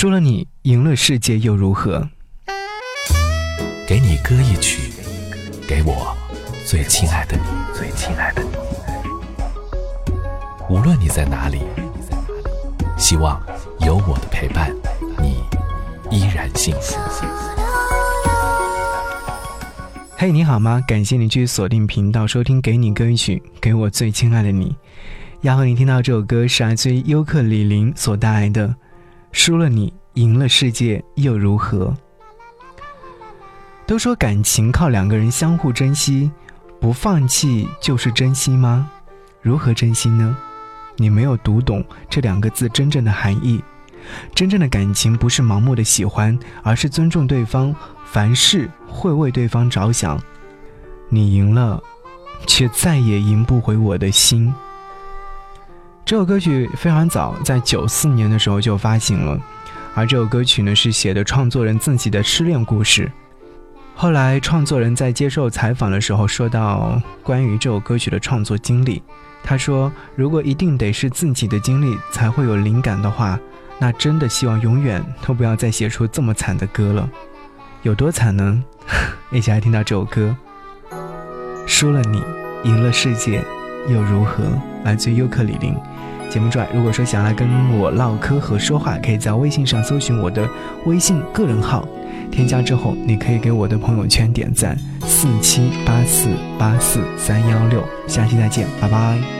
输了你，赢了世界又如何？给你歌一曲，给我最亲爱的你，最亲爱的你。无论你在哪里，希望有我的陪伴，你依然幸福。嘿，你好吗？感谢你继续锁定频道收听《给你歌一曲》，给我最亲爱的你。要和你听到这首歌是来自于优客李林所带来的。输了你，赢了世界又如何？都说感情靠两个人相互珍惜，不放弃就是珍惜吗？如何珍惜呢？你没有读懂这两个字真正的含义。真正的感情不是盲目的喜欢，而是尊重对方，凡事会为对方着想。你赢了，却再也赢不回我的心。这首歌曲非常早，在九四年的时候就发行了，而这首歌曲呢是写的创作人自己的失恋故事。后来创作人在接受采访的时候说到关于这首歌曲的创作经历，他说：“如果一定得是自己的经历才会有灵感的话，那真的希望永远都不要再写出这么惨的歌了。有多惨呢？一起来听到这首歌。输了你，赢了世界又如何？来自于尤克里里。节目之外，如果说想来跟我唠嗑和说话，可以在微信上搜寻我的微信个人号，添加之后，你可以给我的朋友圈点赞，四七八四八四三幺六，下期再见，拜拜。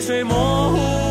泪水模糊。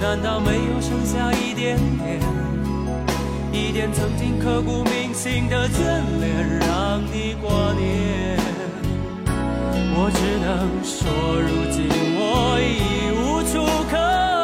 难道没有剩下一点点，一点曾经刻骨铭心的眷恋，让你挂念？我只能说，如今我已无处可。